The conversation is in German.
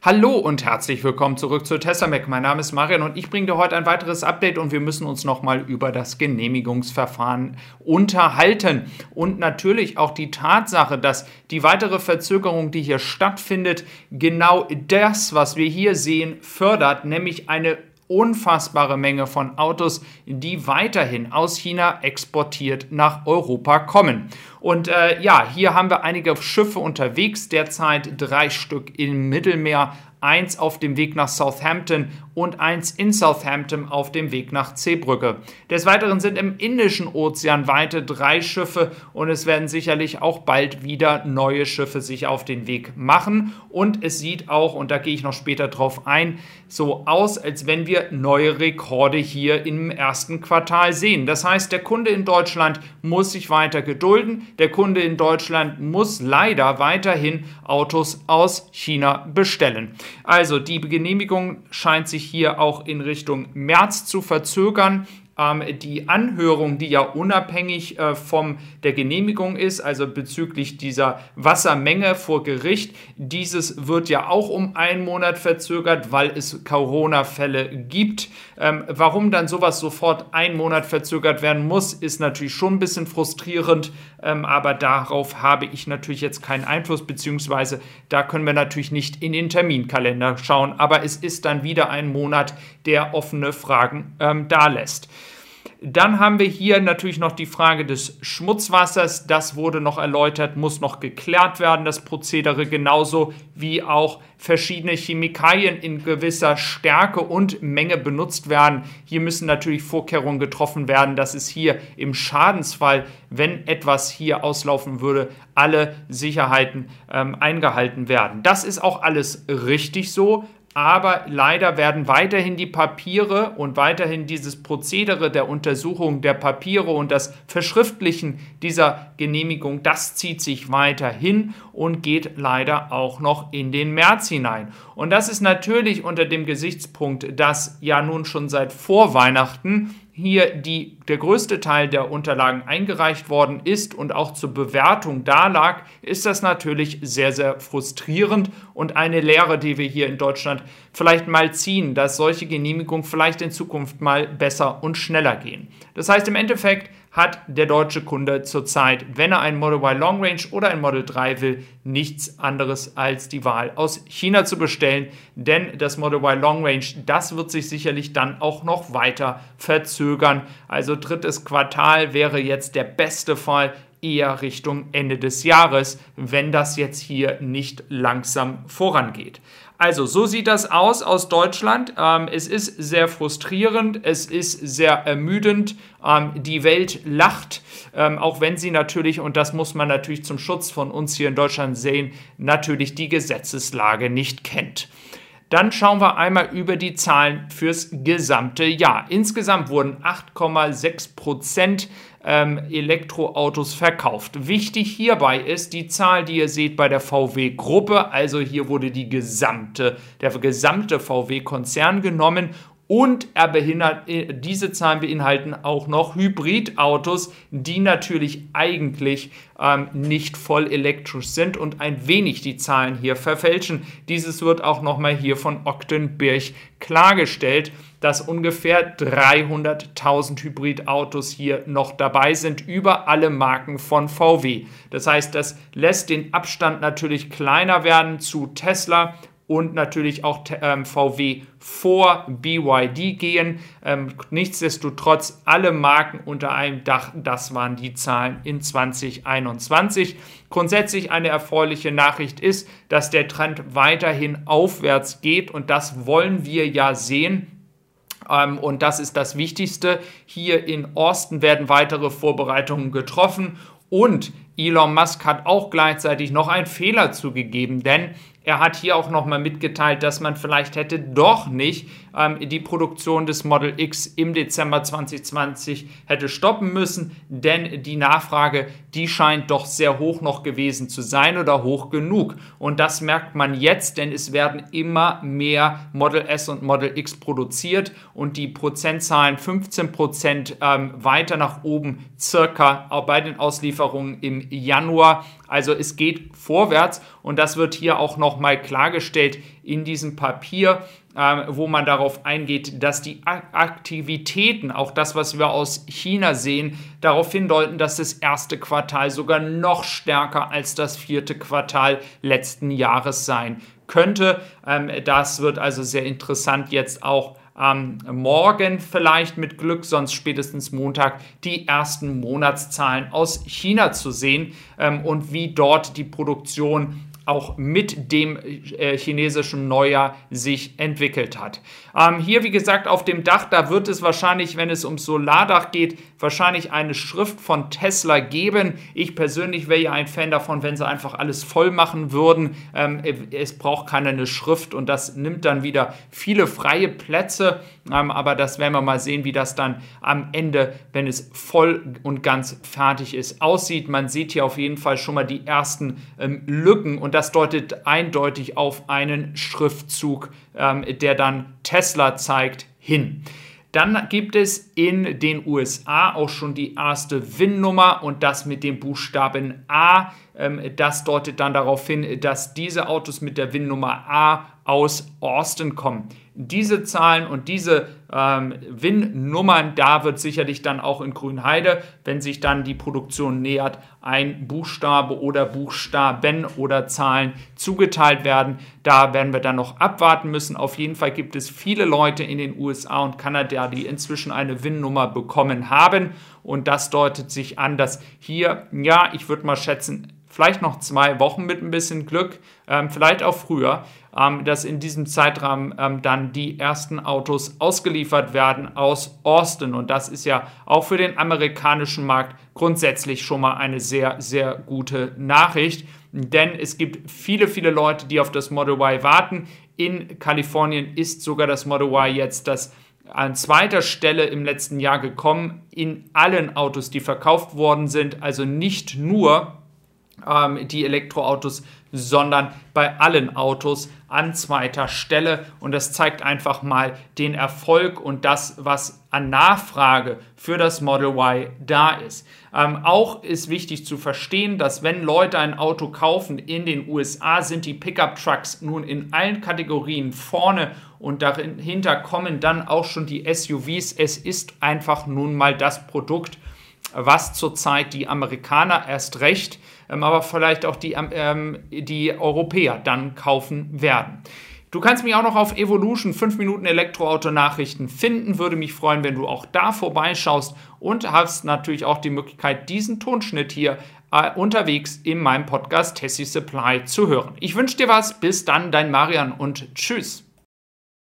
Hallo und herzlich willkommen zurück zu Testamek. Mein Name ist Marian und ich bringe dir heute ein weiteres Update und wir müssen uns nochmal über das Genehmigungsverfahren unterhalten. Und natürlich auch die Tatsache, dass die weitere Verzögerung, die hier stattfindet, genau das, was wir hier sehen, fördert, nämlich eine unfassbare Menge von Autos, die weiterhin aus China exportiert nach Europa kommen. Und äh, ja, hier haben wir einige Schiffe unterwegs, derzeit drei Stück im Mittelmeer, eins auf dem Weg nach Southampton und eins in Southampton auf dem Weg nach Zeebrücke. Des Weiteren sind im Indischen Ozean weite drei Schiffe und es werden sicherlich auch bald wieder neue Schiffe sich auf den Weg machen. Und es sieht auch, und da gehe ich noch später drauf ein, so aus, als wenn wir neue Rekorde hier im ersten Quartal sehen. Das heißt, der Kunde in Deutschland muss sich weiter gedulden. Der Kunde in Deutschland muss leider weiterhin Autos aus China bestellen. Also die Genehmigung scheint sich hier auch in Richtung März zu verzögern ähm, die Anhörung, die ja unabhängig äh, von der Genehmigung ist, also bezüglich dieser Wassermenge vor Gericht, dieses wird ja auch um einen Monat verzögert, weil es Corona-Fälle gibt. Ähm, warum dann sowas sofort einen Monat verzögert werden muss, ist natürlich schon ein bisschen frustrierend, ähm, aber darauf habe ich natürlich jetzt keinen Einfluss, beziehungsweise da können wir natürlich nicht in den Terminkalender schauen, aber es ist dann wieder ein Monat, der offene Fragen ähm, da lässt. Dann haben wir hier natürlich noch die Frage des Schmutzwassers. Das wurde noch erläutert, muss noch geklärt werden, das Prozedere, genauso wie auch verschiedene Chemikalien in gewisser Stärke und Menge benutzt werden. Hier müssen natürlich Vorkehrungen getroffen werden, dass es hier im Schadensfall, wenn etwas hier auslaufen würde, alle Sicherheiten ähm, eingehalten werden. Das ist auch alles richtig so aber leider werden weiterhin die Papiere und weiterhin dieses Prozedere der Untersuchung der Papiere und das Verschriftlichen dieser Genehmigung, das zieht sich weiterhin und geht leider auch noch in den März hinein. Und das ist natürlich unter dem Gesichtspunkt, dass ja nun schon seit vor Weihnachten hier die, der größte Teil der Unterlagen eingereicht worden ist und auch zur Bewertung da lag, ist das natürlich sehr, sehr frustrierend und eine Lehre, die wir hier in Deutschland vielleicht mal ziehen, dass solche Genehmigungen vielleicht in Zukunft mal besser und schneller gehen. Das heißt im Endeffekt, hat der deutsche Kunde zurzeit, wenn er ein Model Y Long Range oder ein Model 3 will, nichts anderes als die Wahl aus China zu bestellen. Denn das Model Y Long Range, das wird sich sicherlich dann auch noch weiter verzögern. Also drittes Quartal wäre jetzt der beste Fall eher Richtung Ende des Jahres, wenn das jetzt hier nicht langsam vorangeht. Also, so sieht das aus aus Deutschland. Ähm, es ist sehr frustrierend, es ist sehr ermüdend. Ähm, die Welt lacht, ähm, auch wenn sie natürlich, und das muss man natürlich zum Schutz von uns hier in Deutschland sehen, natürlich die Gesetzeslage nicht kennt. Dann schauen wir einmal über die Zahlen fürs gesamte Jahr. Insgesamt wurden 8,6 Prozent ähm, Elektroautos verkauft. Wichtig hierbei ist die Zahl, die ihr seht bei der VW-Gruppe. Also hier wurde die gesamte, der gesamte VW-Konzern genommen und er behindert, äh, diese Zahlen beinhalten auch noch Hybridautos, die natürlich eigentlich ähm, nicht voll elektrisch sind und ein wenig die Zahlen hier verfälschen. Dieses wird auch nochmal hier von Octenbirch klargestellt, dass ungefähr 300.000 Hybridautos hier noch dabei sind über alle Marken von VW. Das heißt, das lässt den Abstand natürlich kleiner werden zu Tesla und natürlich auch ähm, VW vor BYD gehen. Ähm, nichtsdestotrotz alle Marken unter einem Dach, das waren die Zahlen in 2021. Grundsätzlich eine erfreuliche Nachricht ist, dass der Trend weiterhin aufwärts geht und das wollen wir ja sehen. Ähm, und das ist das Wichtigste. Hier in Austin werden weitere Vorbereitungen getroffen und Elon Musk hat auch gleichzeitig noch einen Fehler zugegeben, denn er hat hier auch nochmal mitgeteilt, dass man vielleicht hätte doch nicht ähm, die Produktion des Model X im Dezember 2020 hätte stoppen müssen, denn die Nachfrage, die scheint doch sehr hoch noch gewesen zu sein oder hoch genug. Und das merkt man jetzt, denn es werden immer mehr Model S und Model X produziert und die Prozentzahlen 15 Prozent ähm, weiter nach oben circa auch bei den Auslieferungen im Januar. Also es geht vorwärts und das wird hier auch nochmal klargestellt in diesem Papier, äh, wo man darauf eingeht, dass die Aktivitäten, auch das, was wir aus China sehen, darauf hindeuten, dass das erste Quartal sogar noch stärker als das vierte Quartal letzten Jahres sein könnte. Ähm, das wird also sehr interessant jetzt auch ähm, morgen vielleicht mit Glück, sonst spätestens Montag die ersten Monatszahlen aus China zu sehen ähm, und wie dort die Produktion auch mit dem äh, chinesischen Neujahr sich entwickelt hat. Ähm, hier, wie gesagt, auf dem Dach, da wird es wahrscheinlich, wenn es ums Solardach geht, wahrscheinlich eine Schrift von Tesla geben. Ich persönlich wäre ja ein Fan davon, wenn sie einfach alles voll machen würden. Ähm, es braucht keiner eine Schrift und das nimmt dann wieder viele freie Plätze. Ähm, aber das werden wir mal sehen, wie das dann am Ende, wenn es voll und ganz fertig ist, aussieht. Man sieht hier auf jeden Fall schon mal die ersten ähm, Lücken und das deutet eindeutig auf einen Schriftzug, ähm, der dann Tesla zeigt, hin. Dann gibt es in den USA auch schon die erste VIN-Nummer und das mit dem Buchstaben A. Ähm, das deutet dann darauf hin, dass diese Autos mit der VIN-Nummer A aus Austin kommen diese Zahlen und diese ähm, WIN-Nummern, da wird sicherlich dann auch in Grünheide, wenn sich dann die Produktion nähert, ein Buchstabe oder Buchstaben oder Zahlen zugeteilt werden. Da werden wir dann noch abwarten müssen. Auf jeden Fall gibt es viele Leute in den USA und Kanada, die inzwischen eine WIN-Nummer bekommen haben. Und das deutet sich an, dass hier, ja, ich würde mal schätzen, vielleicht noch zwei Wochen mit ein bisschen Glück, ähm, vielleicht auch früher, ähm, dass in diesem Zeitrahmen ähm, dann die ersten Autos ausgeliefert werden aus Austin. Und das ist ja auch für den amerikanischen Markt grundsätzlich schon mal eine sehr, sehr gute Nachricht. Denn es gibt viele, viele Leute, die auf das Model Y warten. In Kalifornien ist sogar das Model Y jetzt das an zweiter Stelle im letzten Jahr gekommen in allen Autos, die verkauft worden sind. Also nicht nur ähm, die Elektroautos, sondern bei allen Autos an zweiter Stelle. Und das zeigt einfach mal den Erfolg und das, was an Nachfrage für das Model Y da ist. Ähm, auch ist wichtig zu verstehen, dass wenn Leute ein Auto kaufen in den USA, sind die Pickup-Trucks nun in allen Kategorien vorne und dahinter kommen dann auch schon die SUVs. Es ist einfach nun mal das Produkt, was zurzeit die Amerikaner erst recht, ähm, aber vielleicht auch die, ähm, die Europäer dann kaufen werden. Du kannst mich auch noch auf Evolution 5 Minuten Elektroauto-Nachrichten finden. Würde mich freuen, wenn du auch da vorbeischaust und hast natürlich auch die Möglichkeit, diesen Tonschnitt hier äh, unterwegs in meinem Podcast Tessie Supply zu hören. Ich wünsche dir was. Bis dann, dein Marian und tschüss.